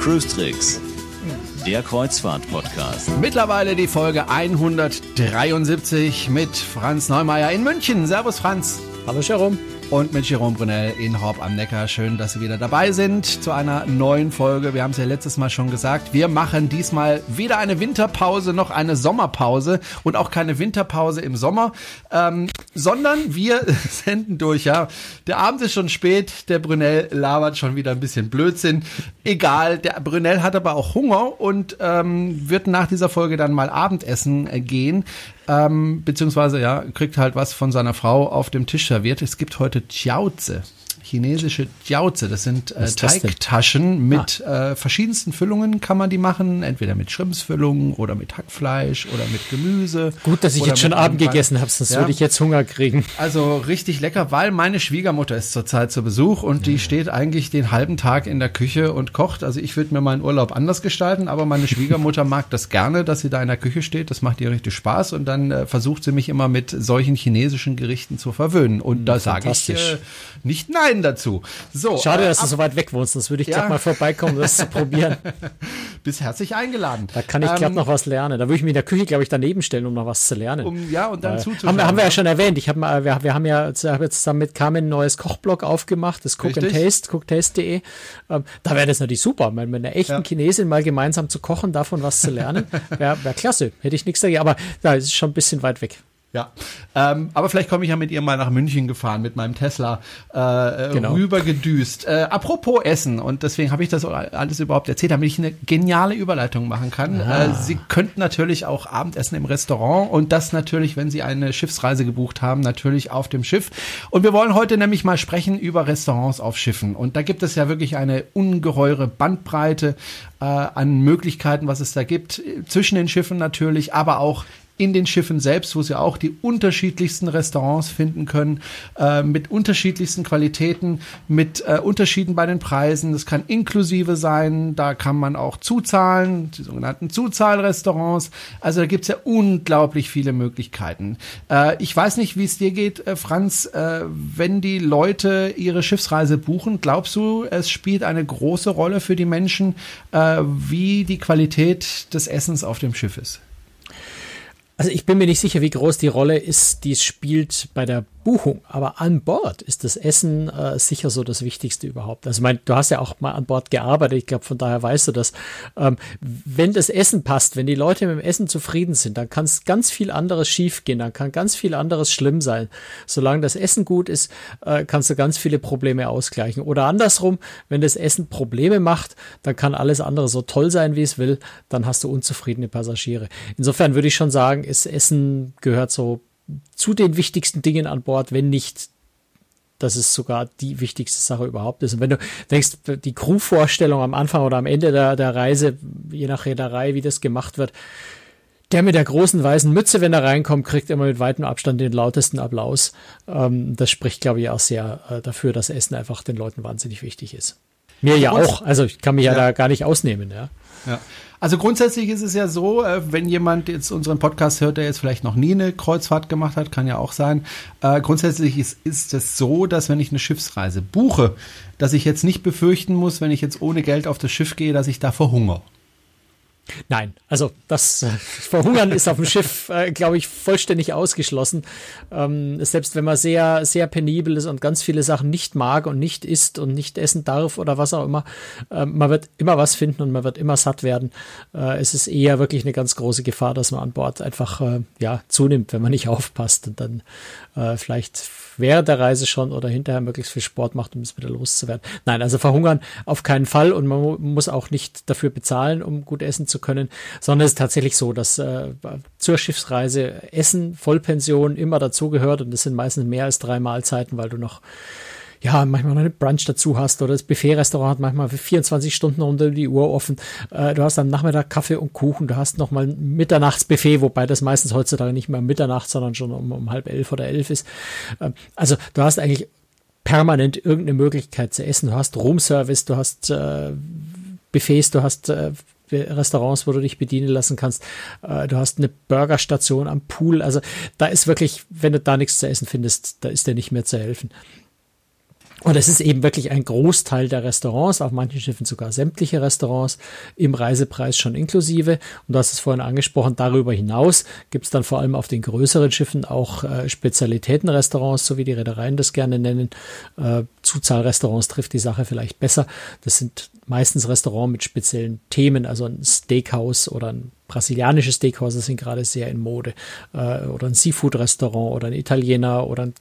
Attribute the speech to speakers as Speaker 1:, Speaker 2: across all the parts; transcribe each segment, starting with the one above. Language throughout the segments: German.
Speaker 1: Cruise Tricks, der Kreuzfahrt-Podcast.
Speaker 2: Mittlerweile die Folge 173 mit Franz Neumeier in München. Servus Franz.
Speaker 3: Hallo Jerome
Speaker 2: und mit Jerome Brunel in Horb am Neckar. Schön, dass Sie wieder dabei sind zu einer neuen Folge. Wir haben es ja letztes Mal schon gesagt. Wir machen diesmal weder eine Winterpause noch eine Sommerpause und auch keine Winterpause im Sommer, ähm, sondern wir senden durch. Ja, der Abend ist schon spät. Der Brunel labert schon wieder ein bisschen Blödsinn. Egal. Der Brunel hat aber auch Hunger und ähm, wird nach dieser Folge dann mal Abendessen äh, gehen ähm, beziehungsweise ja, kriegt halt was von seiner Frau auf dem Tisch serviert. Es gibt heute Jiaozi chinesische Jiaozi. Das sind äh, Teigtaschen mit ah. äh, verschiedensten Füllungen kann man die machen. Entweder mit Schrimpsfüllung oder mit Hackfleisch oder mit Gemüse.
Speaker 3: Gut, dass ich jetzt schon Abend gegessen habe, sonst ja. würde ich jetzt Hunger kriegen.
Speaker 2: Also richtig lecker, weil meine Schwiegermutter ist zurzeit zu Besuch und die steht eigentlich den halben Tag in der Küche und kocht. Also ich würde mir meinen Urlaub anders gestalten, aber meine Schwiegermutter mag das gerne, dass sie da in der Küche steht. Das macht ihr richtig Spaß und dann äh, versucht sie mich immer mit solchen chinesischen Gerichten zu verwöhnen. Und da sage ich äh, nicht nein dazu.
Speaker 3: So, Schade, äh, dass du so weit weg wohnst, sonst würde ich ja. mal vorbeikommen, das zu probieren.
Speaker 2: Bist herzlich eingeladen.
Speaker 3: Da kann ich ähm, noch was lernen. Da würde ich mich in der Küche, glaube ich, daneben stellen, um noch was zu lernen. Um,
Speaker 2: ja, und dann äh,
Speaker 3: zuzuschauen. Haben wir, haben wir ja schon erwähnt. Ich hab mal, wir, wir haben ja zusammen mit Carmen ein neues Kochblog aufgemacht, das Cook Richtig. and Taste, cooktaste.de. Ähm, da wäre das natürlich super, mit einer echten ja. Chinesin mal gemeinsam zu kochen, davon was zu lernen. Wäre wär klasse. Hätte ich nichts dagegen. Aber da ist schon ein bisschen weit weg.
Speaker 2: Ja, ähm, aber vielleicht komme ich ja mit ihr mal nach München gefahren mit meinem Tesla äh, genau. rübergedüst. Äh, apropos Essen und deswegen habe ich das alles überhaupt erzählt, damit ich eine geniale Überleitung machen kann. Ah. Äh, Sie könnten natürlich auch Abendessen im Restaurant und das natürlich, wenn Sie eine Schiffsreise gebucht haben, natürlich auf dem Schiff. Und wir wollen heute nämlich mal sprechen über Restaurants auf Schiffen und da gibt es ja wirklich eine ungeheure Bandbreite äh, an Möglichkeiten, was es da gibt zwischen den Schiffen natürlich, aber auch in den Schiffen selbst, wo sie auch die unterschiedlichsten Restaurants finden können, äh, mit unterschiedlichsten Qualitäten, mit äh, Unterschieden bei den Preisen. Das kann inklusive sein, da kann man auch zuzahlen, die sogenannten Zuzahlrestaurants. Also da gibt's ja unglaublich viele Möglichkeiten. Äh, ich weiß nicht, wie es dir geht, äh, Franz, äh, wenn die Leute ihre Schiffsreise buchen, glaubst du, es spielt eine große Rolle für die Menschen, äh, wie die Qualität des Essens auf dem Schiff ist?
Speaker 3: Also ich bin mir nicht sicher, wie groß die Rolle ist, die es spielt bei der Buchung. Aber an Bord ist das Essen äh, sicher so das Wichtigste überhaupt. Also mein, du hast ja auch mal an Bord gearbeitet. Ich glaube, von daher weißt du das. Ähm, wenn das Essen passt, wenn die Leute mit dem Essen zufrieden sind, dann kann es ganz viel anderes schiefgehen. Dann kann ganz viel anderes schlimm sein. Solange das Essen gut ist, äh, kannst du ganz viele Probleme ausgleichen. Oder andersrum, wenn das Essen Probleme macht, dann kann alles andere so toll sein, wie es will. Dann hast du unzufriedene Passagiere. Insofern würde ich schon sagen, ist Essen gehört so zu den wichtigsten Dingen an Bord, wenn nicht dass es sogar die wichtigste Sache überhaupt ist. Und wenn du denkst, die Crewvorstellung am Anfang oder am Ende der, der Reise, je nach Reederei, wie das gemacht wird, der mit der großen weißen Mütze, wenn er reinkommt, kriegt immer mit weitem Abstand den lautesten Applaus. Ähm, das spricht, glaube ich, auch sehr äh, dafür, dass Essen einfach den Leuten wahnsinnig wichtig ist. Mir ja auch. Also ich kann mich ja, ja da gar nicht ausnehmen, ja.
Speaker 2: Ja. Also grundsätzlich ist es ja so, äh, wenn jemand jetzt unseren Podcast hört, der jetzt vielleicht noch nie eine Kreuzfahrt gemacht hat, kann ja auch sein. Äh, grundsätzlich ist, ist es so, dass wenn ich eine Schiffsreise buche, dass ich jetzt nicht befürchten muss, wenn ich jetzt ohne Geld auf das Schiff gehe, dass ich da verhungere.
Speaker 3: Nein, also das äh, Verhungern ist auf dem Schiff, äh, glaube ich, vollständig ausgeschlossen. Ähm, selbst wenn man sehr, sehr penibel ist und ganz viele Sachen nicht mag und nicht isst und nicht essen darf oder was auch immer, äh, man wird immer was finden und man wird immer satt werden. Äh, es ist eher wirklich eine ganz große Gefahr, dass man an Bord einfach äh, ja zunimmt, wenn man nicht aufpasst und dann äh, vielleicht während der Reise schon oder hinterher möglichst viel Sport macht, um es wieder loszuwerden. Nein, also verhungern auf keinen Fall und man muss auch nicht dafür bezahlen, um gut essen zu können, sondern es ist tatsächlich so, dass äh, zur Schiffsreise Essen, Vollpension immer dazugehört und das sind meistens mehr als drei Mahlzeiten, weil du noch ja, manchmal noch eine Brunch dazu hast oder das Buffet-Restaurant hat manchmal für 24 Stunden unter die Uhr offen. Äh, du hast am Nachmittag Kaffee und Kuchen, du hast nochmal ein Mitternachtsbuffet, wobei das meistens heutzutage nicht mehr Mitternacht, sondern schon um, um halb elf oder elf ist. Äh, also du hast eigentlich permanent irgendeine Möglichkeit zu essen. Du hast Roomservice, du hast äh, Buffets, du hast äh, Restaurants, wo du dich bedienen lassen kannst. Äh, du hast eine Burgerstation am Pool. Also da ist wirklich, wenn du da nichts zu essen findest, da ist dir nicht mehr zu helfen. Und es ist eben wirklich ein Großteil der Restaurants, auf manchen Schiffen sogar sämtliche Restaurants im Reisepreis schon inklusive. Und du hast es vorhin angesprochen, darüber hinaus gibt es dann vor allem auf den größeren Schiffen auch äh, Spezialitätenrestaurants, so wie die Reedereien das gerne nennen. Äh, Zuzahlrestaurants trifft die Sache vielleicht besser. Das sind meistens Restaurants mit speziellen Themen, also ein Steakhouse oder ein brasilianisches Steakhouse, das sind gerade sehr in Mode, äh, oder ein Seafood-Restaurant oder ein Italiener oder ein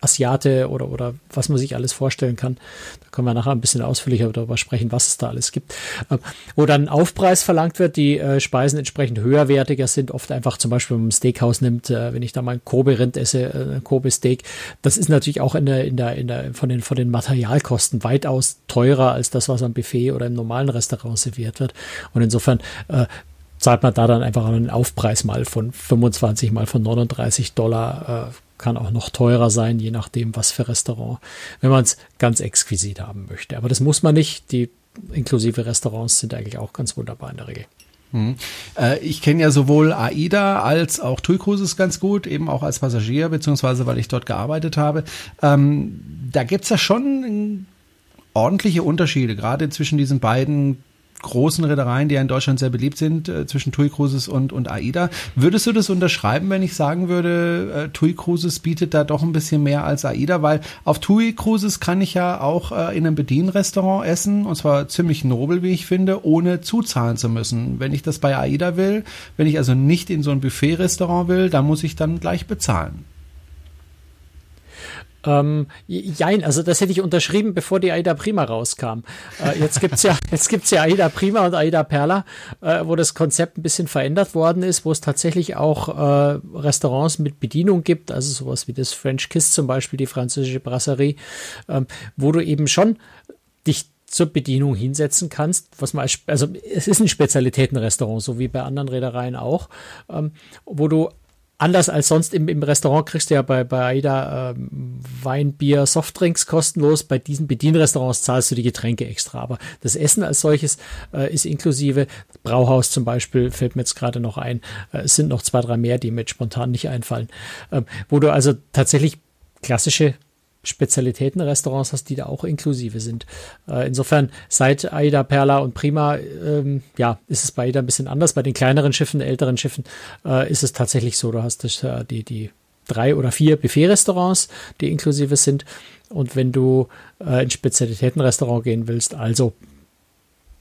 Speaker 3: Asiate oder, oder was man sich alles vorstellen kann. Da können wir nachher ein bisschen ausführlicher darüber sprechen, was es da alles gibt. Äh, wo dann Aufpreis verlangt wird, die äh, Speisen entsprechend höherwertiger sind, oft einfach zum Beispiel, wenn man Steakhouse nimmt, äh, wenn ich da mal ein Kobe-Rind esse, äh, Kobe-Steak, das ist natürlich auch in der, in der, in der, von den, von den Materialkosten weitaus teurer als das, was am Buffet oder im normalen Restaurant serviert wird. Und insofern, äh, zahlt man da dann einfach einen Aufpreis mal von 25 mal von 39 Dollar, äh, kann auch noch teurer sein, je nachdem, was für Restaurant, wenn man es ganz exquisit haben möchte. Aber das muss man nicht. Die inklusive Restaurants sind eigentlich auch ganz wunderbar in der Regel.
Speaker 2: Hm. Äh, ich kenne ja sowohl AIDA als auch TUI Cruises ganz gut, eben auch als Passagier, beziehungsweise weil ich dort gearbeitet habe. Ähm, da gibt's ja schon ordentliche Unterschiede, gerade zwischen diesen beiden großen Reedereien, die ja in Deutschland sehr beliebt sind, äh, zwischen TUI Cruises und, und AIDA. Würdest du das unterschreiben, wenn ich sagen würde, äh, TUI Cruises bietet da doch ein bisschen mehr als AIDA? Weil auf TUI Cruises kann ich ja auch äh, in einem Bedienrestaurant essen, und zwar ziemlich nobel, wie ich finde, ohne zuzahlen zu müssen. Wenn ich das bei AIDA will, wenn ich also nicht in so ein Buffet-Restaurant will, dann muss ich dann gleich bezahlen.
Speaker 3: Ähm, jein, also das hätte ich unterschrieben, bevor die Aida Prima rauskam. Äh, jetzt gibt's ja, jetzt gibt's ja Aida Prima und Aida Perla, äh, wo das Konzept ein bisschen verändert worden ist, wo es tatsächlich auch äh, Restaurants mit Bedienung gibt, also sowas wie das French Kiss zum Beispiel, die französische Brasserie, ähm, wo du eben schon dich zur Bedienung hinsetzen kannst, was man als, also es ist ein Spezialitätenrestaurant, so wie bei anderen Reedereien auch, ähm, wo du anders als sonst im, im Restaurant kriegst du ja bei, bei AIDA ähm, Wein, Bier, Softdrinks kostenlos. Bei diesen Bedienrestaurants zahlst du die Getränke extra. Aber das Essen als solches äh, ist inklusive. Brauhaus zum Beispiel fällt mir jetzt gerade noch ein. Äh, es sind noch zwei, drei mehr, die mir jetzt spontan nicht einfallen. Ähm, wo du also tatsächlich klassische Spezialitätenrestaurants hast, die da auch inklusive sind. Äh, insofern seit Aida, Perla und Prima, ähm, ja, ist es bei Aida ein bisschen anders. Bei den kleineren Schiffen, älteren Schiffen äh, ist es tatsächlich so, du hast das, äh, die, die drei oder vier Buffet-Restaurants, die inklusive sind. Und wenn du äh, in Spezialitätenrestaurant gehen willst, also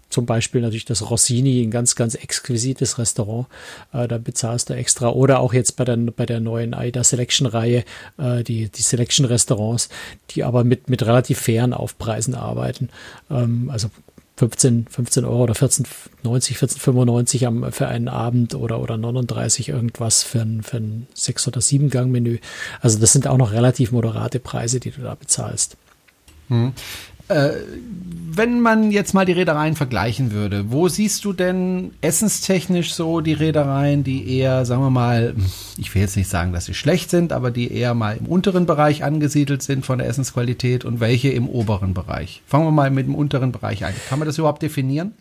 Speaker 3: zum Beispiel natürlich das Rossini, ein ganz, ganz exquisites Restaurant. Äh, da bezahlst du extra. Oder auch jetzt bei der, bei der neuen AIDA Selection Reihe, äh, die, die Selection Restaurants, die aber mit, mit relativ fairen Aufpreisen arbeiten. Ähm, also 15, 15 Euro oder 14,90, 14,95 am, für einen Abend oder, oder 39 irgendwas für ein, für ein 6- oder 7-Gang-Menü. Also das sind auch noch relativ moderate Preise, die du da bezahlst.
Speaker 2: Äh, wenn man jetzt mal die Reedereien vergleichen würde, wo siehst du denn essenstechnisch so die Reedereien, die eher, sagen wir mal, ich will jetzt nicht sagen, dass sie schlecht sind, aber die eher mal im unteren Bereich angesiedelt sind von der Essensqualität und welche im oberen Bereich? Fangen wir mal mit dem unteren Bereich an. Kann man das überhaupt definieren?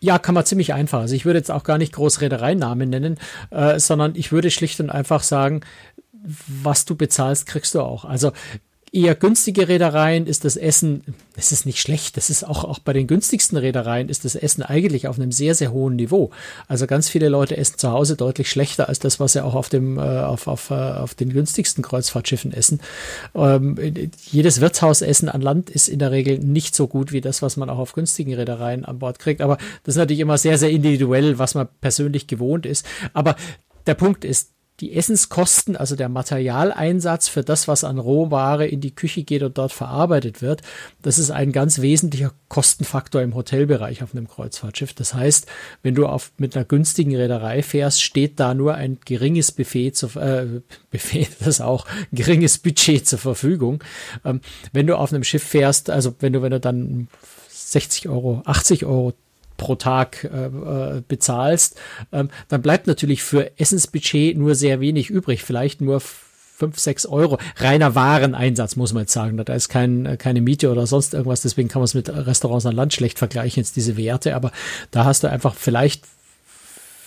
Speaker 3: Ja, kann man ziemlich einfach. Also ich würde jetzt auch gar nicht groß Reedereinamen nennen, äh, sondern ich würde schlicht und einfach sagen, was du bezahlst, kriegst du auch. Also eher günstige Reedereien ist das Essen, es ist nicht schlecht, das ist auch, auch bei den günstigsten Reedereien ist das Essen eigentlich auf einem sehr, sehr hohen Niveau. Also ganz viele Leute essen zu Hause deutlich schlechter als das, was sie auch auf dem, äh, auf, auf, äh, auf den günstigsten Kreuzfahrtschiffen essen. Ähm, jedes Wirtshausessen an Land ist in der Regel nicht so gut wie das, was man auch auf günstigen Reedereien an Bord kriegt. Aber das ist natürlich immer sehr, sehr individuell, was man persönlich gewohnt ist. Aber der Punkt ist, die Essenskosten, also der Materialeinsatz für das, was an Rohware in die Küche geht und dort verarbeitet wird, das ist ein ganz wesentlicher Kostenfaktor im Hotelbereich auf einem Kreuzfahrtschiff. Das heißt, wenn du auf, mit einer günstigen Reederei fährst, steht da nur ein geringes Buffet zu, äh, Buffet, das auch, geringes Budget zur Verfügung. Ähm, wenn du auf einem Schiff fährst, also wenn du, wenn du dann 60 Euro, 80 Euro pro Tag äh, äh, bezahlst, ähm, dann bleibt natürlich für Essensbudget nur sehr wenig übrig, vielleicht nur fünf, sechs Euro. Reiner Wareneinsatz, muss man jetzt sagen. Da ist kein, keine Miete oder sonst irgendwas. Deswegen kann man es mit Restaurants an Land schlecht vergleichen, jetzt diese Werte. Aber da hast du einfach vielleicht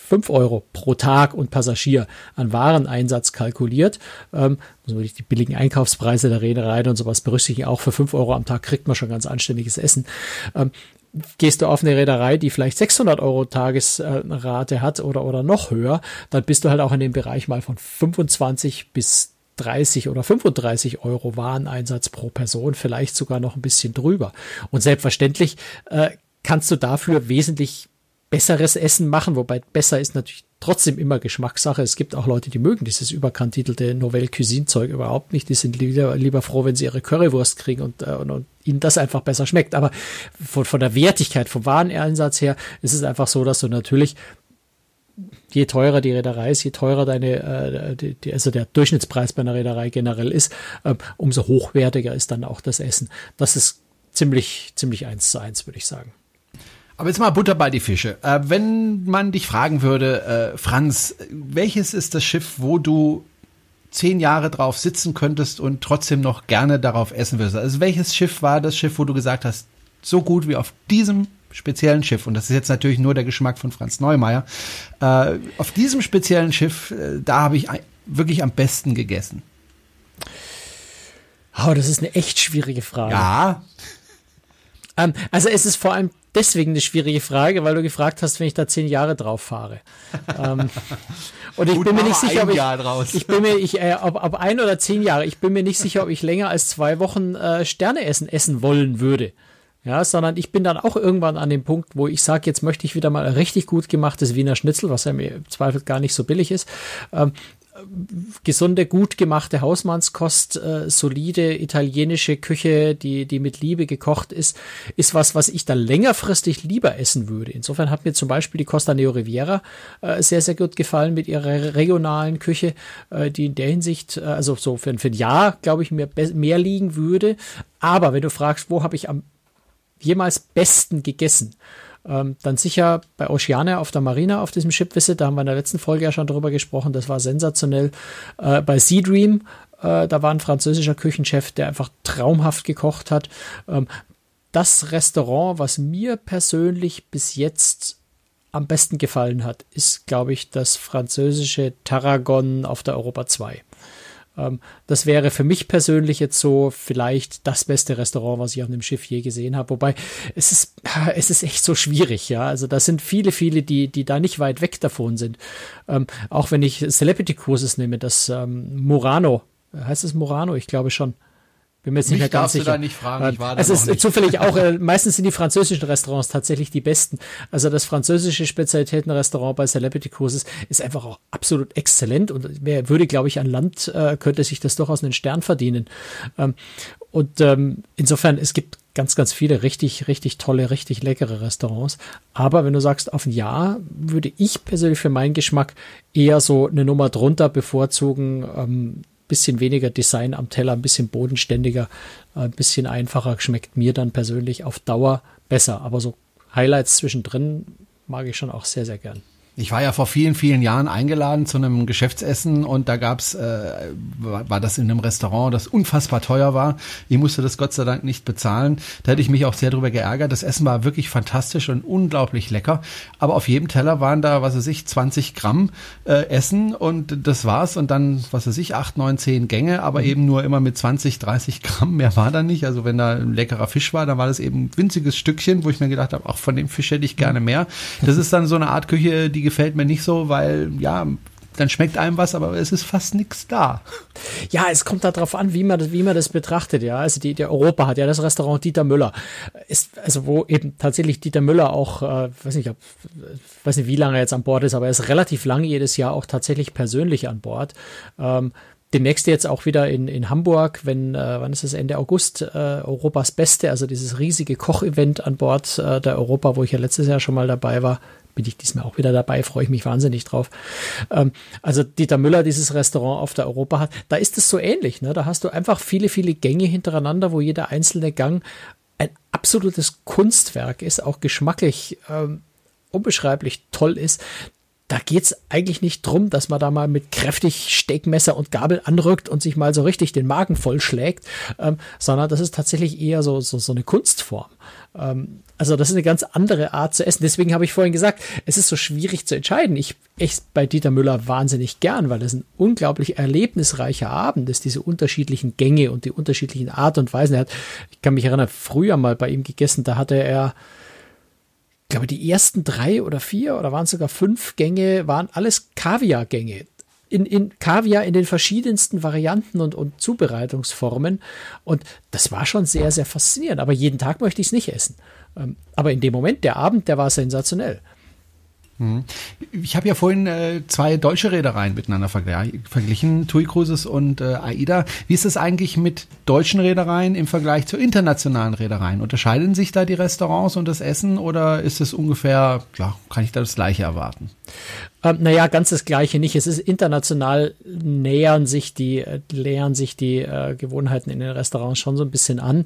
Speaker 3: fünf Euro pro Tag und Passagier an Wareneinsatz kalkuliert. Ähm, muss man die billigen Einkaufspreise der Reederei und sowas berücksichtigen. Auch für fünf Euro am Tag kriegt man schon ganz anständiges Essen. Ähm, gehst du auf eine Reederei, die vielleicht 600 Euro Tagesrate hat oder, oder noch höher, dann bist du halt auch in dem Bereich mal von 25 bis 30 oder 35 Euro Wareneinsatz pro Person, vielleicht sogar noch ein bisschen drüber. Und selbstverständlich äh, kannst du dafür wesentlich besseres Essen machen, wobei besser ist natürlich trotzdem immer Geschmackssache. Es gibt auch Leute, die mögen dieses überkantitelte Novelle Cuisine Zeug überhaupt nicht. Die sind lieber, lieber froh, wenn sie ihre Currywurst kriegen und, äh, und, und ihnen das einfach besser schmeckt. Aber von, von der Wertigkeit, vom Wareneinsatz her, ist es einfach so, dass du natürlich je teurer die Reederei ist, je teurer deine, äh, die, die, also der Durchschnittspreis bei einer Reederei generell ist, äh, umso hochwertiger ist dann auch das Essen. Das ist ziemlich, ziemlich eins zu eins, würde ich sagen.
Speaker 2: Aber jetzt mal Butter bei die Fische. Äh, wenn man dich fragen würde, äh, Franz, welches ist das Schiff, wo du zehn Jahre drauf sitzen könntest und trotzdem noch gerne darauf essen würdest? Also welches Schiff war das Schiff, wo du gesagt hast, so gut wie auf diesem speziellen Schiff, und das ist jetzt natürlich nur der Geschmack von Franz Neumeier, äh, auf diesem speziellen Schiff, äh, da habe ich wirklich am besten gegessen.
Speaker 3: Oh, das ist eine echt schwierige Frage.
Speaker 2: Ja.
Speaker 3: Ähm, also es ist vor allem deswegen eine schwierige Frage, weil du gefragt hast, wenn ich da zehn Jahre drauf fahre. ähm, und ich Gut, bin mir nicht sicher, ob ich, ich bin mir, ich, äh, ob, ob ein oder zehn Jahre, ich bin mir nicht sicher, ob ich länger als zwei Wochen äh, Sterne essen essen wollen würde. Ja, sondern ich bin dann auch irgendwann an dem Punkt, wo ich sage, jetzt möchte ich wieder mal ein richtig gut gemachtes Wiener Schnitzel, was ja mir im Zweifel gar nicht so billig ist. Ähm, gesunde, gut gemachte Hausmannskost, äh, solide italienische Küche, die, die mit Liebe gekocht ist, ist was, was ich dann längerfristig lieber essen würde. Insofern hat mir zum Beispiel die Costa Neo Riviera äh, sehr, sehr gut gefallen mit ihrer regionalen Küche, äh, die in der Hinsicht, äh, also so für, für ein Jahr, glaube ich, mir mehr liegen würde. Aber wenn du fragst, wo habe ich am jemals besten gegessen? Ähm, dann sicher bei Oceania auf der Marina auf diesem Ship Visit, da haben wir in der letzten Folge ja schon drüber gesprochen, das war sensationell. Äh, bei Sea Dream, äh, da war ein französischer Küchenchef, der einfach traumhaft gekocht hat. Ähm, das Restaurant, was mir persönlich bis jetzt am besten gefallen hat, ist, glaube ich, das französische Tarragon auf der Europa 2. Ähm, das wäre für mich persönlich jetzt so vielleicht das beste Restaurant, was ich auf einem Schiff je gesehen habe. Wobei es ist, es ist echt so schwierig, ja. Also da sind viele, viele, die, die da nicht weit weg davon sind. Ähm, auch wenn ich Celebrity Cruises nehme, das ähm, Murano, heißt es Murano? Ich glaube schon. Bin mir jetzt nicht mehr ganz sicher.
Speaker 2: nicht fragen, ich war
Speaker 3: es ist nicht. zufällig auch, äh, meistens sind die französischen Restaurants tatsächlich die besten. Also das französische Spezialitätenrestaurant bei Celebrity Cruises ist einfach auch absolut exzellent und wer würde, glaube ich, an Land äh, könnte sich das durchaus einen Stern verdienen. Ähm, und ähm, insofern, es gibt ganz, ganz viele richtig, richtig tolle, richtig leckere Restaurants. Aber wenn du sagst, auf ein Jahr würde ich persönlich für meinen Geschmack eher so eine Nummer drunter bevorzugen. Ähm, bisschen weniger Design am Teller, ein bisschen bodenständiger, äh, ein bisschen einfacher, schmeckt mir dann persönlich auf Dauer besser. Aber so Highlights zwischendrin mag ich schon auch sehr, sehr gern.
Speaker 2: Ich war ja vor vielen, vielen Jahren eingeladen zu einem Geschäftsessen und da gab's, äh, war das in einem Restaurant, das unfassbar teuer war. Ich musste das Gott sei Dank nicht bezahlen. Da hätte ich mich auch sehr drüber geärgert. Das Essen war wirklich fantastisch und unglaublich lecker. Aber auf jedem Teller waren da, was weiß ich, 20 Gramm äh, Essen und das war's. Und dann, was weiß ich, 8, 9, 10 Gänge, aber mhm. eben nur immer mit 20, 30 Gramm. Mehr war da nicht. Also wenn da ein leckerer Fisch war, dann war das eben ein winziges Stückchen, wo ich mir gedacht habe, auch von dem Fisch hätte ich gerne mehr. Das ist dann so eine Art Küche, die gefällt mir nicht so, weil ja, dann schmeckt einem was, aber es ist fast nichts da.
Speaker 3: Ja, es kommt darauf an, wie man das, wie man das betrachtet, ja. Also die, der Europa hat ja das Restaurant Dieter Müller. Ist, also wo eben tatsächlich Dieter Müller auch, äh, weiß nicht, ob, weiß nicht, wie lange er jetzt an Bord ist, aber er ist relativ lange jedes Jahr auch tatsächlich persönlich an Bord. Ähm, demnächst jetzt auch wieder in, in Hamburg, wenn, äh, wann ist es, Ende August, äh, Europas Beste, also dieses riesige Kochevent an Bord äh, der Europa, wo ich ja letztes Jahr schon mal dabei war, bin ich diesmal auch wieder dabei, freue ich mich wahnsinnig drauf. Ähm, also Dieter Müller dieses Restaurant auf der Europa hat, da ist es so ähnlich. Ne? Da hast du einfach viele, viele Gänge hintereinander, wo jeder einzelne Gang ein absolutes Kunstwerk ist, auch geschmacklich ähm, unbeschreiblich toll ist. Da geht's eigentlich nicht drum, dass man da mal mit kräftig Steckmesser und Gabel anrückt und sich mal so richtig den Magen vollschlägt, ähm, sondern das ist tatsächlich eher so, so, so eine Kunstform. Ähm, also das ist eine ganz andere Art zu essen. Deswegen habe ich vorhin gesagt, es ist so schwierig zu entscheiden. Ich esse bei Dieter Müller wahnsinnig gern, weil das ein unglaublich erlebnisreicher Abend ist, diese unterschiedlichen Gänge und die unterschiedlichen Art und Weisen. Er hat, ich kann mich erinnern, früher mal bei ihm gegessen, da hatte er ich glaube, die ersten drei oder vier oder waren sogar fünf Gänge, waren alles Kaviar-Gänge. In, in Kaviar in den verschiedensten Varianten und, und Zubereitungsformen. Und das war schon sehr, sehr faszinierend. Aber jeden Tag möchte ich es nicht essen. Ähm, aber in dem Moment, der Abend, der war sensationell.
Speaker 2: Mhm. Ich habe ja vorhin äh, zwei deutsche Reedereien miteinander verglichen, TUI Cruises und äh, AIDA. Wie ist es eigentlich mit deutschen Reedereien im Vergleich zu internationalen Reedereien? Unterscheiden sich da die Restaurants und das Essen oder ist es ungefähr, ja, kann ich da das gleiche erwarten?
Speaker 3: Ähm, naja, ganz das Gleiche nicht. Es ist international nähern sich die, äh, nähern sich die äh, Gewohnheiten in den Restaurants schon so ein bisschen an.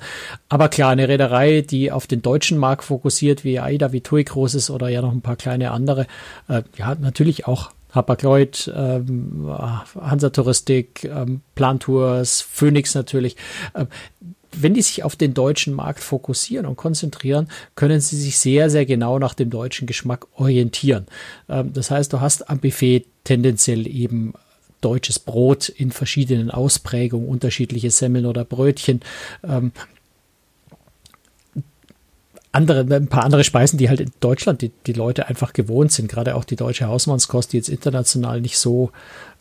Speaker 3: Aber klar, eine Reederei, die auf den deutschen Markt fokussiert, wie AIDA, wie TUI Großes oder ja noch ein paar kleine andere, äh, ja, natürlich auch Hapag-Lloyd, ähm, Hansa Touristik, ähm, Plantours, Phoenix natürlich. Ähm, wenn die sich auf den deutschen Markt fokussieren und konzentrieren, können sie sich sehr, sehr genau nach dem deutschen Geschmack orientieren. Ähm, das heißt, du hast am Buffet tendenziell eben deutsches Brot in verschiedenen Ausprägungen, unterschiedliche Semmeln oder Brötchen. Ähm, andere, ein paar andere Speisen, die halt in Deutschland die, die Leute einfach gewohnt sind, gerade auch die deutsche Hausmannskost, die jetzt international nicht so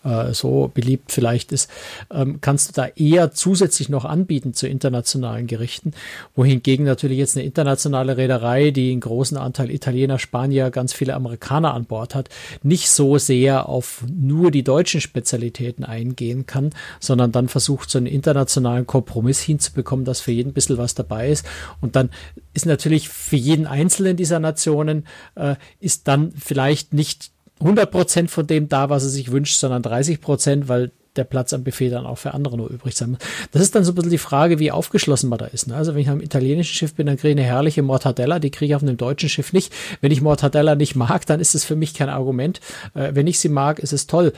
Speaker 3: äh, so beliebt vielleicht ist, ähm, kannst du da eher zusätzlich noch anbieten zu internationalen Gerichten. Wohingegen natürlich jetzt eine internationale Reederei, die einen großen Anteil Italiener, Spanier, ganz viele Amerikaner an Bord hat, nicht so sehr auf nur die deutschen Spezialitäten eingehen kann, sondern dann versucht, so einen internationalen Kompromiss hinzubekommen, dass für jeden ein bisschen was dabei ist. Und dann ist natürlich für jeden einzelnen dieser Nationen äh, ist dann vielleicht nicht 100 Prozent von dem da, was er sich wünscht, sondern 30 Prozent, weil der Platz am Buffet dann auch für andere nur übrig sein muss. Das ist dann so ein bisschen die Frage, wie aufgeschlossen man da ist. Ne? Also wenn ich am italienischen Schiff bin, dann kriege ich eine herrliche Mortadella, die kriege ich auf einem deutschen Schiff nicht. Wenn ich Mortadella nicht mag, dann ist es für mich kein Argument. Äh, wenn ich sie mag, ist es toll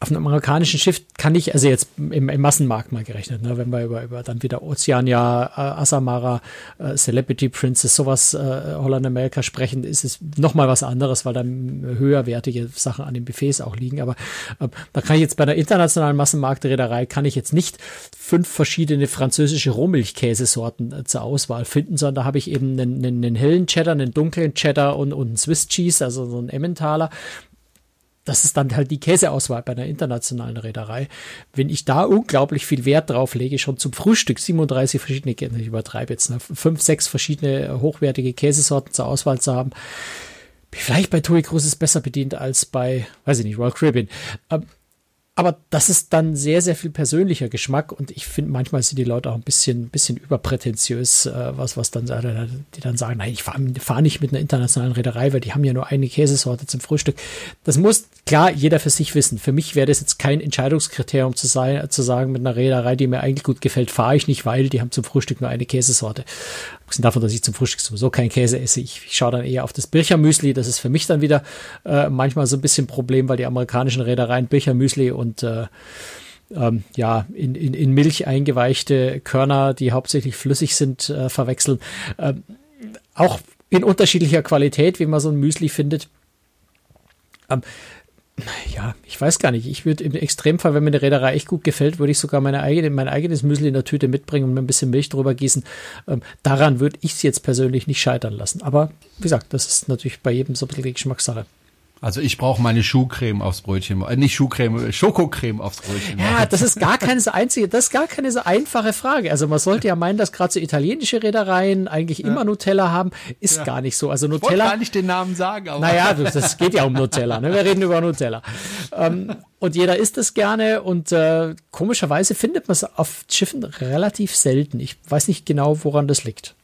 Speaker 3: auf einem amerikanischen Schiff kann ich, also jetzt im, im Massenmarkt mal gerechnet, ne, wenn wir über, über dann wieder Oceania, äh, Asamara, äh, Celebrity Princess, sowas äh, Holland America sprechen, ist es nochmal was anderes, weil dann höherwertige Sachen an den Buffets auch liegen. Aber äh, da kann ich jetzt bei einer internationalen Massenmarktreederei kann ich jetzt nicht fünf verschiedene französische Rohmilchkäsesorten äh, zur Auswahl finden, sondern da habe ich eben einen, einen, einen hellen Cheddar, einen dunklen Cheddar und, und einen Swiss Cheese, also so einen Emmentaler das ist dann halt die Käseauswahl bei einer internationalen Reederei. Wenn ich da unglaublich viel Wert drauf lege, schon zum Frühstück 37 verschiedene, ich übertreibe jetzt, ne, fünf, sechs verschiedene hochwertige Käsesorten zur Auswahl zu haben, vielleicht bei TUI Cruises besser bedient als bei, weiß ich nicht, Royal Caribbean. Aber das ist dann sehr, sehr viel persönlicher Geschmack und ich finde, manchmal sind die Leute auch ein bisschen, bisschen überprätentiös, äh, was, was dann, die dann sagen, nein, ich fahre fahr nicht mit einer internationalen Reederei, weil die haben ja nur eine Käsesorte zum Frühstück. Das muss klar jeder für sich wissen. Für mich wäre das jetzt kein Entscheidungskriterium zu sein, zu sagen, mit einer Reederei, die mir eigentlich gut gefällt, fahre ich nicht, weil die haben zum Frühstück nur eine Käsesorte. Abgesehen davon, dass ich zum Frühstück sowieso kein Käse esse. Ich, ich schaue dann eher auf das Birchermüsli. Das ist für mich dann wieder äh, manchmal so ein bisschen ein Problem, weil die amerikanischen Reedereien Birchermüsli und äh, ähm, ja, in, in, in Milch eingeweichte Körner, die hauptsächlich flüssig sind, äh, verwechseln. Ähm, auch in unterschiedlicher Qualität, wie man so ein Müsli findet. Ähm, ja, ich weiß gar nicht. Ich würde im Extremfall, wenn mir eine Reederei echt gut gefällt, würde ich sogar meine eigene, mein eigenes Müsli in der Tüte mitbringen und mir ein bisschen Milch drüber gießen. Ähm, daran würde ich es jetzt persönlich nicht scheitern lassen. Aber wie gesagt, das ist natürlich bei jedem so ein bisschen Geschmackssache.
Speaker 2: Also ich brauche meine Schuhcreme aufs Brötchen, äh, nicht Schuhcreme, Schokocreme aufs Brötchen.
Speaker 3: Ja, das ist gar keine so einzige, das ist gar keine so einfache Frage. Also man sollte ja meinen, dass gerade so italienische Reedereien eigentlich ja. immer Nutella haben, ist ja. gar nicht so. Also Nutella. Ich
Speaker 2: wollte gar nicht den Namen sagen,
Speaker 3: aber. Naja, das geht ja um Nutella. Ne? Wir reden über Nutella. Ähm, und jeder isst es gerne und äh, komischerweise findet man es auf Schiffen relativ selten. Ich weiß nicht genau, woran das liegt.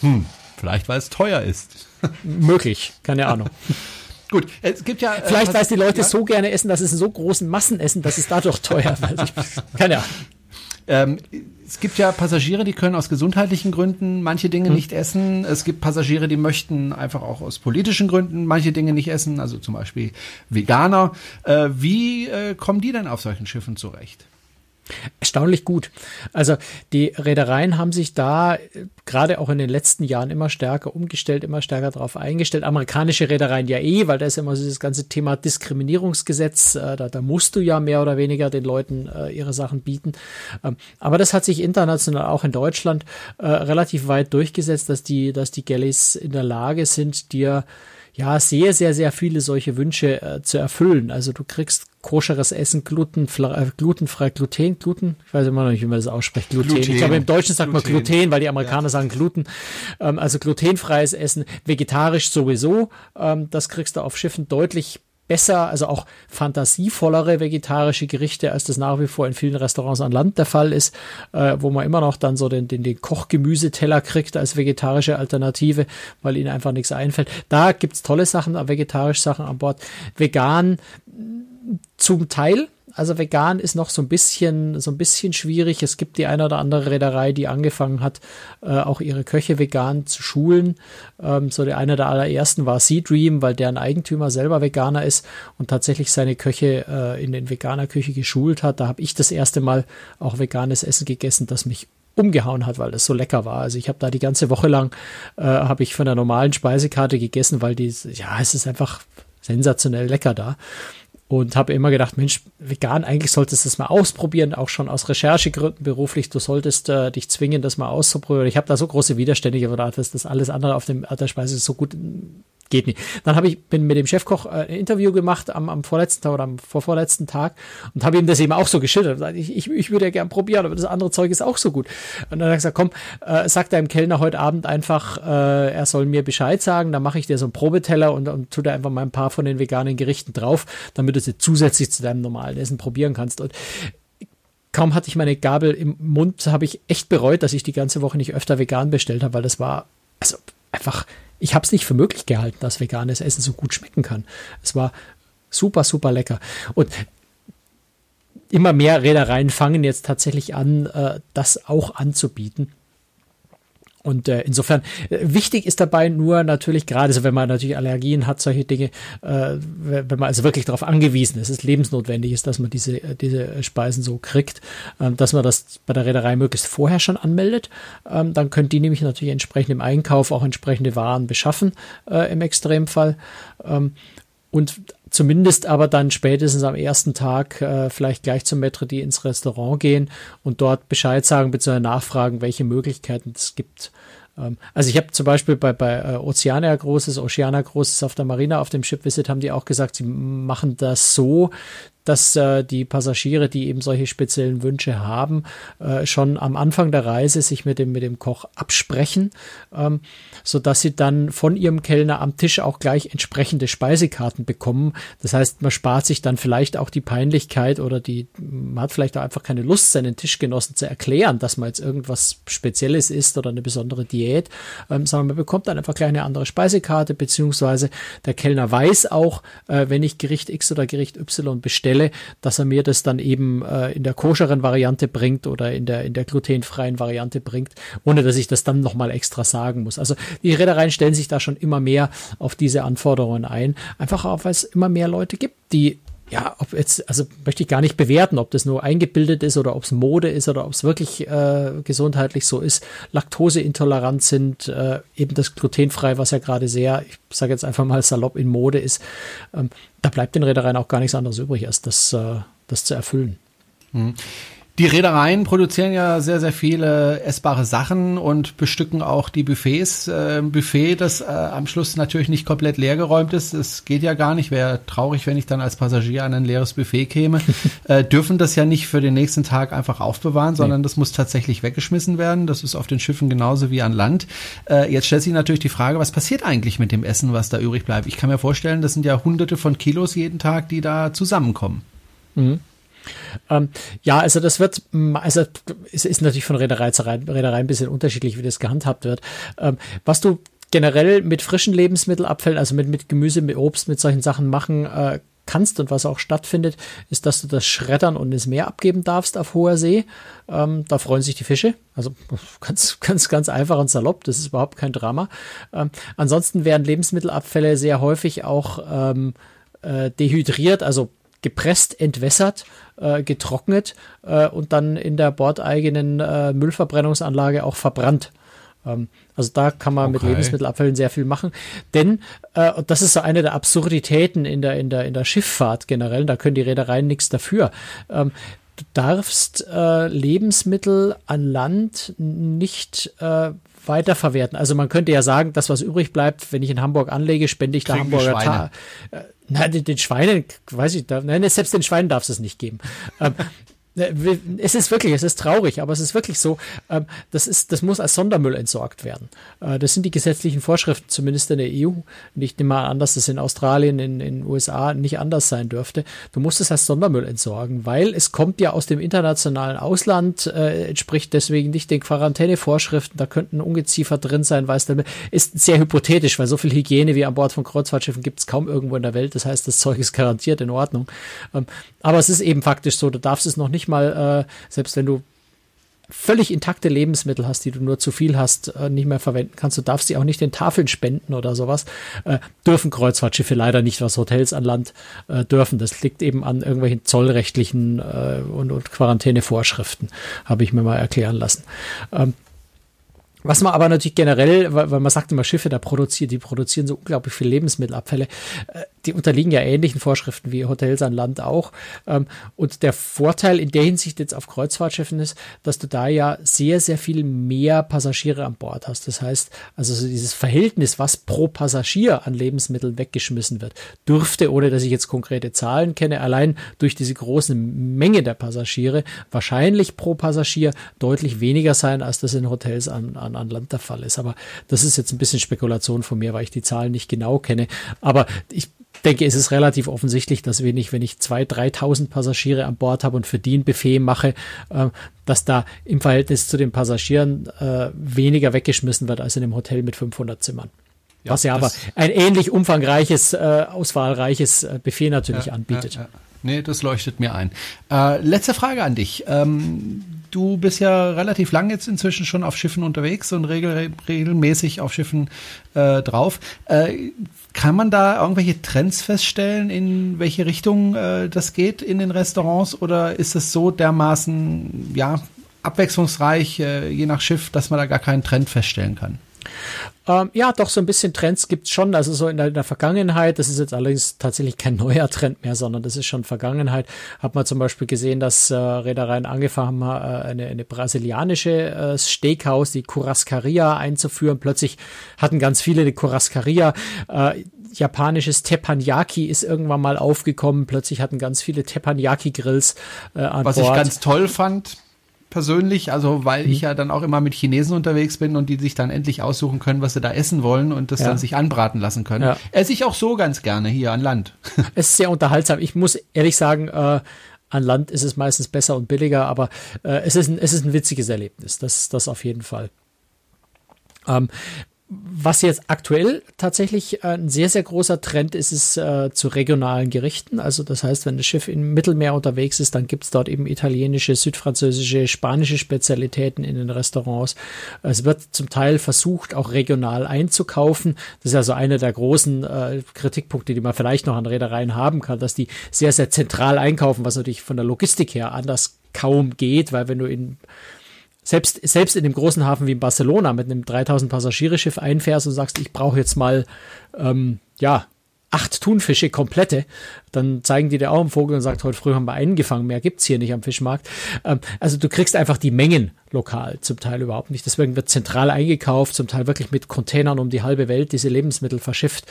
Speaker 2: Hm, vielleicht weil es teuer ist.
Speaker 3: Möglich, keine Ahnung.
Speaker 2: Gut, es gibt ja.
Speaker 3: Äh, Vielleicht, weil es die Leute ja? so gerne essen, dass es in so großen Massen essen, dass es dadurch teuer wird. Keine Ahnung.
Speaker 2: Ähm, es gibt ja Passagiere, die können aus gesundheitlichen Gründen manche Dinge hm. nicht essen. Es gibt Passagiere, die möchten einfach auch aus politischen Gründen manche Dinge nicht essen, also zum Beispiel Veganer. Äh, wie äh, kommen die denn auf solchen Schiffen zurecht?
Speaker 3: Erstaunlich gut. Also die Reedereien haben sich da äh, gerade auch in den letzten Jahren immer stärker umgestellt, immer stärker darauf eingestellt. Amerikanische Reedereien ja eh, weil da ist immer das ganze Thema Diskriminierungsgesetz. Äh, da, da, musst du ja mehr oder weniger den Leuten äh, ihre Sachen bieten. Ähm, aber das hat sich international auch in Deutschland relativ weit durchgesetzt, dass die, dass die Galleys in der Lage sind, dir ja sehr, sehr, sehr viele solche Wünsche äh, zu erfüllen. Also du kriegst koscheres Essen, glutenfrei, äh, glutenfrei, Gluten, Gluten, ich weiß immer noch nicht, wie man das ausspricht, Gluten. Gluten. Ich glaube, im Deutschen sagt Gluten. man Gluten, weil die Amerikaner ja. sagen Gluten. Ähm, also glutenfreies Essen, vegetarisch sowieso. Ähm, das kriegst du auf Schiffen deutlich besser, also auch fantasievollere vegetarische Gerichte, als das nach wie vor in vielen Restaurants an Land der Fall ist, äh, wo man immer noch dann so den, den, den Kochgemüseteller kriegt als vegetarische Alternative, weil ihnen einfach nichts einfällt. Da gibt's tolle Sachen, vegetarische Sachen an Bord. Vegan zum Teil, also vegan ist noch so ein bisschen, so ein bisschen schwierig. Es gibt die eine oder andere Reederei, die angefangen hat, äh, auch ihre Köche vegan zu schulen. Ähm, so der eine der allerersten war Sea Dream, weil deren Eigentümer selber Veganer ist und tatsächlich seine Köche äh, in den veganer Küche geschult hat. Da habe ich das erste Mal auch veganes Essen gegessen, das mich umgehauen hat, weil das so lecker war. Also ich habe da die ganze Woche lang äh, habe ich von der normalen Speisekarte gegessen, weil die ja es ist einfach sensationell lecker da und habe immer gedacht, Mensch, vegan, eigentlich solltest du das mal ausprobieren, auch schon aus Recherchegründen beruflich, du solltest äh, dich zwingen, das mal auszuprobieren. Ich habe da so große Widerstände gedacht, dass das alles andere auf dem der Speise so gut geht nicht. Dann habe ich bin mit dem Chefkoch äh, ein Interview gemacht am, am vorletzten Tag oder am vorvorletzten Tag und habe ihm das eben auch so geschildert. Ich, ich, ich würde ja gern probieren, aber das andere Zeug ist auch so gut. Und dann hat er gesagt, komm, äh, sag deinem Kellner heute Abend einfach, äh, er soll mir Bescheid sagen, dann mache ich dir so einen Probeteller und, und tu da einfach mal ein paar von den veganen Gerichten drauf, damit du sie zusätzlich zu deinem normalen Essen probieren kannst. Und kaum hatte ich meine Gabel im Mund, habe ich echt bereut, dass ich die ganze Woche nicht öfter vegan bestellt habe, weil das war also einfach ich habe es nicht für möglich gehalten, dass veganes Essen so gut schmecken kann. Es war super, super lecker. Und immer mehr Reedereien fangen jetzt tatsächlich an, äh, das auch anzubieten. Und äh, insofern äh, wichtig ist dabei nur natürlich gerade, so wenn man natürlich Allergien hat, solche Dinge, äh, wenn man also wirklich darauf angewiesen ist, es lebensnotwendig ist, dass man diese äh, diese Speisen so kriegt, ähm, dass man das bei der Reederei möglichst vorher schon anmeldet. Ähm, dann können die nämlich natürlich entsprechend im Einkauf auch entsprechende Waren beschaffen äh, im Extremfall. Ähm, und zumindest aber dann spätestens am ersten Tag äh, vielleicht gleich zum Maitre d' ins Restaurant gehen und dort Bescheid sagen bzw. nachfragen, welche Möglichkeiten es gibt. Ähm, also ich habe zum Beispiel bei, bei äh, Oceania Großes, Oceana Großes auf der Marina auf dem Ship Visit haben die auch gesagt, sie machen das so, dass äh, die Passagiere, die eben solche speziellen Wünsche haben, äh, schon am Anfang der Reise sich mit dem, mit dem Koch absprechen, ähm, so dass sie dann von ihrem Kellner am Tisch auch gleich entsprechende Speisekarten bekommen. Das heißt, man spart sich dann vielleicht auch die Peinlichkeit oder die, man hat vielleicht auch einfach keine Lust, seinen Tischgenossen zu erklären, dass man jetzt irgendwas Spezielles isst oder eine besondere Diät, ähm, sondern man bekommt dann einfach gleich eine andere Speisekarte, beziehungsweise der Kellner weiß auch, äh, wenn ich Gericht X oder Gericht Y bestelle, bestelle, dass er mir das dann eben äh, in der koscheren Variante bringt oder in der, in der glutenfreien Variante bringt, ohne dass ich das dann nochmal extra sagen muss. Also die Reedereien stellen sich da schon immer mehr auf diese Anforderungen ein, einfach auch, weil es immer mehr Leute gibt, die ja, ob jetzt, also möchte ich gar nicht bewerten, ob das nur eingebildet ist oder ob es Mode ist oder ob es wirklich äh, gesundheitlich so ist, laktoseintolerant sind, äh, eben das glutenfrei, was ja gerade sehr, ich sage jetzt einfach mal salopp in Mode ist, ähm, da bleibt den Reedereien auch gar nichts anderes übrig, als das, äh, das zu erfüllen.
Speaker 2: Mhm. Die Reedereien produzieren ja sehr, sehr viele essbare Sachen und bestücken auch die Buffets. Äh, Buffet, das äh, am Schluss natürlich nicht komplett leergeräumt ist. Es geht ja gar nicht. Wäre traurig, wenn ich dann als Passagier an ein leeres Buffet käme. äh, dürfen das ja nicht für den nächsten Tag einfach aufbewahren, sondern nee. das muss tatsächlich weggeschmissen werden. Das ist auf den Schiffen genauso wie an Land. Äh, jetzt stellt sich natürlich die Frage, was passiert eigentlich mit dem Essen, was da übrig bleibt? Ich kann mir vorstellen, das sind ja hunderte von Kilos jeden Tag, die da zusammenkommen.
Speaker 3: Mhm. Ähm, ja, also das wird, also es ist natürlich von Reederei zu Reederei ein bisschen unterschiedlich, wie das gehandhabt wird. Ähm, was du generell mit frischen Lebensmittelabfällen, also mit, mit Gemüse, mit Obst, mit solchen Sachen machen äh, kannst und was auch stattfindet, ist, dass du das schreddern und ins Meer abgeben darfst auf hoher See. Ähm, da freuen sich die Fische. Also ganz, ganz, ganz einfach und salopp. Das ist überhaupt kein Drama. Ähm, ansonsten werden Lebensmittelabfälle sehr häufig auch ähm, äh, dehydriert, also gepresst, entwässert, äh, getrocknet äh, und dann in der bordeigenen äh, Müllverbrennungsanlage auch verbrannt. Ähm, also da kann man okay. mit Lebensmittelabfällen sehr viel machen. Denn, äh, und das ist so eine der Absurditäten in der, in der, in der Schifffahrt generell, da können die Reedereien nichts dafür. Ähm, du darfst äh, Lebensmittel an Land nicht äh, weiterverwerten. Also man könnte ja sagen, das, was übrig bleibt, wenn ich in Hamburg anlege, spende ich da Hamburger Tag. Nein, den, den Schweinen, weiß ich, da, nein, selbst den Schweinen darf es nicht geben. ähm, es ist wirklich, es ist traurig, aber es ist wirklich so, ähm, das ist, das muss als Sondermüll entsorgt werden. Äh, das sind die gesetzlichen Vorschriften, zumindest in der EU. Und ich nehme an, dass das in Australien, in den USA nicht anders sein dürfte. Du musst es als Sondermüll entsorgen, weil es kommt ja aus dem internationalen Ausland, äh, entspricht deswegen nicht den Quarantänevorschriften. Da könnten Ungeziefer drin sein, weiß der, ist sehr hypothetisch, weil so viel Hygiene wie an Bord von Kreuzfahrtschiffen gibt es kaum irgendwo in der Welt. Das heißt, das Zeug ist garantiert in Ordnung. Ähm, aber es ist eben faktisch so, du darfst es noch nicht mal, äh, selbst wenn du völlig intakte Lebensmittel hast, die du nur zu viel hast, äh, nicht mehr verwenden kannst. Du darfst sie auch nicht den Tafeln spenden oder sowas. Äh, dürfen Kreuzfahrtschiffe leider nicht, was Hotels an Land äh, dürfen. Das liegt eben an irgendwelchen zollrechtlichen äh, und, und Quarantänevorschriften, habe ich mir mal erklären lassen. Ähm, was man aber natürlich generell, weil, weil man sagt immer Schiffe, da produzieren, die produzieren so unglaublich viel Lebensmittelabfälle, äh, die unterliegen ja ähnlichen Vorschriften wie Hotels an Land auch. Ähm, und der Vorteil in der Hinsicht jetzt auf Kreuzfahrtschiffen ist, dass du da ja sehr, sehr viel mehr Passagiere an Bord hast. Das heißt, also so dieses Verhältnis, was pro Passagier an Lebensmitteln weggeschmissen wird, dürfte, ohne dass ich jetzt konkrete Zahlen kenne, allein durch diese große Menge der Passagiere wahrscheinlich pro Passagier deutlich weniger sein, als das in Hotels an, an an, an Land der Fall ist. Aber das ist jetzt ein bisschen Spekulation von mir, weil ich die Zahlen nicht genau kenne. Aber ich denke, es ist relativ offensichtlich, dass wenn ich, wenn ich zwei, 3.000 Passagiere an Bord habe und für die ein Buffet mache, äh, dass da im Verhältnis zu den Passagieren äh, weniger weggeschmissen wird als in einem Hotel mit 500 Zimmern. Ja, Was ja aber ein ähnlich umfangreiches, äh, auswahlreiches äh, Buffet natürlich ja, anbietet. Ja, ja.
Speaker 2: Nee, das leuchtet mir ein. Äh, letzte Frage an dich. Ähm, du bist ja relativ lang jetzt inzwischen schon auf Schiffen unterwegs und regel, regelmäßig auf Schiffen äh, drauf. Äh, kann man da irgendwelche Trends feststellen, in welche Richtung äh, das geht in den Restaurants oder ist es so dermaßen ja abwechslungsreich, äh, je nach Schiff, dass man da gar keinen Trend feststellen kann?
Speaker 3: Ähm, ja, doch so ein bisschen Trends gibt's schon. Also so in der, in der, Vergangenheit, das ist jetzt allerdings tatsächlich kein neuer Trend mehr, sondern das ist schon Vergangenheit. Hat man zum Beispiel gesehen, dass äh, Reedereien angefangen haben, äh, eine, eine brasilianische äh, Steakhouse, die Curascaria einzuführen. Plötzlich hatten ganz viele die Curascaria. Äh, japanisches Teppanyaki ist irgendwann mal aufgekommen. Plötzlich hatten ganz viele Teppanyaki-Grills
Speaker 2: äh, an Was Bord. ich ganz toll fand, persönlich, also weil ich mhm. ja dann auch immer mit Chinesen unterwegs bin und die sich dann endlich aussuchen können, was sie da essen wollen und das ja. dann sich anbraten lassen können. Ja. Esse ich auch so ganz gerne hier an Land.
Speaker 3: Es ist sehr unterhaltsam. Ich muss ehrlich sagen, äh, an Land ist es meistens besser und billiger, aber äh, es, ist ein, es ist ein witziges Erlebnis. Das, das auf jeden Fall. Ähm, was jetzt aktuell tatsächlich ein sehr, sehr großer Trend ist, ist äh, zu regionalen Gerichten. Also das heißt, wenn das Schiff im Mittelmeer unterwegs ist, dann gibt es dort eben italienische, südfranzösische, spanische Spezialitäten in den Restaurants. Es wird zum Teil versucht, auch regional einzukaufen. Das ist also einer der großen äh, Kritikpunkte, die man vielleicht noch an Reedereien haben kann, dass die sehr, sehr zentral einkaufen, was natürlich von der Logistik her anders kaum geht, weil wenn du in selbst, selbst in dem großen Hafen wie in Barcelona mit einem 3000 Passagiereschiff einfährst und sagst, ich brauche jetzt mal, ähm, ja, acht Thunfische komplette, dann zeigen die dir auch einen Vogel und sagt, heute früh haben wir einen gefangen, mehr gibt's hier nicht am Fischmarkt. Ähm, also du kriegst einfach die Mengen lokal, zum Teil überhaupt nicht. Deswegen wird zentral eingekauft, zum Teil wirklich mit Containern um die halbe Welt diese Lebensmittel verschifft.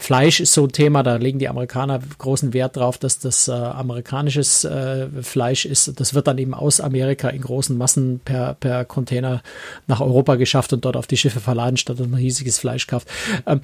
Speaker 3: Fleisch ist so ein Thema, da legen die Amerikaner großen Wert drauf, dass das äh, amerikanisches äh, Fleisch ist. Das wird dann eben aus Amerika in großen Massen per, per Container nach Europa geschafft und dort auf die Schiffe verladen, statt dass man riesiges Fleisch kauft. Ähm,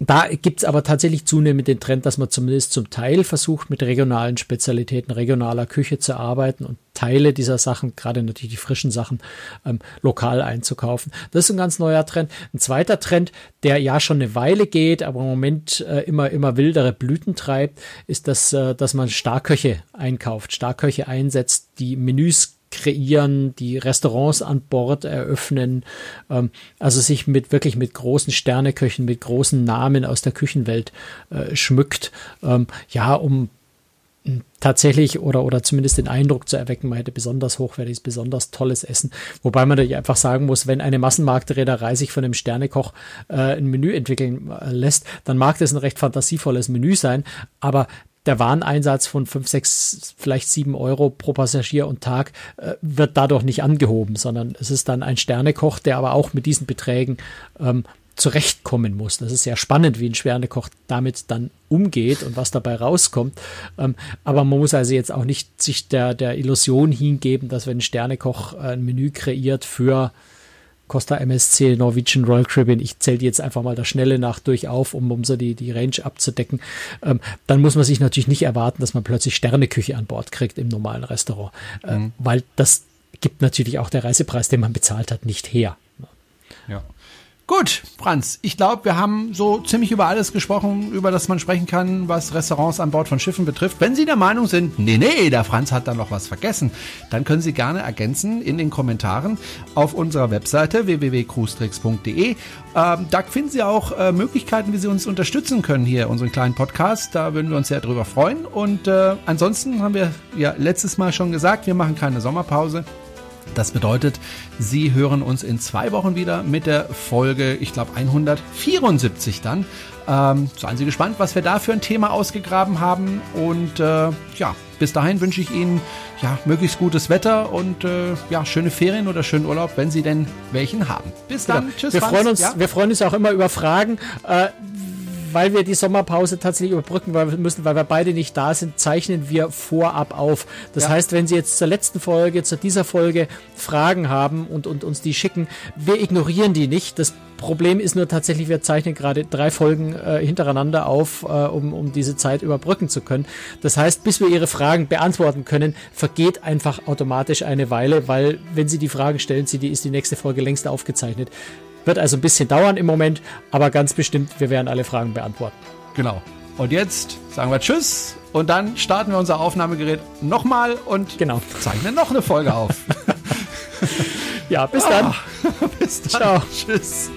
Speaker 3: da gibt es aber tatsächlich zunehmend den Trend, dass man zumindest zum Teil versucht, mit regionalen Spezialitäten, regionaler Küche zu arbeiten und Teile dieser Sachen, gerade natürlich die frischen Sachen, ähm, lokal einzukaufen. Das ist ein ganz neuer Trend. Ein zweiter Trend, der ja schon eine Weile geht, aber im Moment äh, immer, immer wildere Blüten treibt, ist, dass, äh, dass man Starköche einkauft, Starköche einsetzt, die Menüs kreieren, die Restaurants an Bord eröffnen, ähm, also sich mit wirklich mit großen Sterneköchen, mit großen Namen aus der Küchenwelt äh, schmückt, ähm, ja, um tatsächlich oder, oder zumindest den Eindruck zu erwecken, man hätte besonders hochwertiges, besonders tolles Essen. Wobei man da einfach sagen muss, wenn eine Massenmarktreederei sich von einem Sternekoch äh, ein Menü entwickeln äh, lässt, dann mag das ein recht fantasievolles Menü sein, aber der Wareneinsatz von 5, 6, vielleicht 7 Euro pro Passagier und Tag äh, wird dadurch nicht angehoben, sondern es ist dann ein Sternekoch, der aber auch mit diesen Beträgen ähm, zurechtkommen muss. Das ist sehr spannend, wie ein Sternekoch damit dann umgeht und was dabei rauskommt. Ähm, aber man muss also jetzt auch nicht sich der, der Illusion hingeben, dass wenn ein Sternekoch ein Menü kreiert für Costa MSC, Norwegian Royal Caribbean, ich zähle die jetzt einfach mal der Schnelle nach durch auf, um, um so die, die Range abzudecken, ähm, dann muss man sich natürlich nicht erwarten, dass man plötzlich Sterneküche an Bord kriegt im normalen Restaurant, äh, mhm. weil das gibt natürlich auch der Reisepreis, den man bezahlt hat, nicht her.
Speaker 2: Ja. Gut, Franz, ich glaube, wir haben so ziemlich über alles gesprochen, über das man sprechen kann, was Restaurants an Bord von Schiffen betrifft. Wenn Sie der Meinung sind, nee, nee, der Franz hat da noch was vergessen, dann können Sie gerne ergänzen in den Kommentaren auf unserer Webseite www.cruestricks.de. Ähm, da finden Sie auch äh, Möglichkeiten, wie Sie uns unterstützen können hier, unseren kleinen Podcast. Da würden wir uns sehr drüber freuen. Und äh, ansonsten haben wir ja letztes Mal schon gesagt, wir machen keine Sommerpause. Das bedeutet, Sie hören uns in zwei Wochen wieder mit der Folge, ich glaube 174 dann. Ähm, seien Sie gespannt, was wir da für ein Thema ausgegraben haben. Und äh, ja, bis dahin wünsche ich Ihnen ja möglichst gutes Wetter und äh, ja schöne Ferien oder schönen Urlaub, wenn Sie denn welchen haben.
Speaker 3: Bis dann, genau. tschüss. Wir Franz. freuen uns, ja? wir freuen uns auch immer über Fragen. Äh, weil wir die Sommerpause tatsächlich überbrücken müssen, weil wir beide nicht da sind, zeichnen wir vorab auf. Das ja. heißt, wenn Sie jetzt zur letzten Folge, zu dieser Folge Fragen haben und, und uns die schicken, wir ignorieren die nicht. Das Problem ist nur tatsächlich, wir zeichnen gerade drei Folgen äh, hintereinander auf, äh, um, um diese Zeit überbrücken zu können. Das heißt, bis wir Ihre Fragen beantworten können, vergeht einfach automatisch eine Weile, weil wenn Sie die Fragen stellen, Sie, die ist die nächste Folge längst aufgezeichnet. Wird also ein bisschen dauern im Moment, aber ganz bestimmt, wir werden alle Fragen beantworten.
Speaker 2: Genau. Und jetzt sagen wir Tschüss und dann starten wir unser Aufnahmegerät nochmal und
Speaker 3: genau.
Speaker 2: zeichnen noch eine Folge auf.
Speaker 3: ja, bis dann.
Speaker 2: Ah, bis dann. Ciao. Tschüss.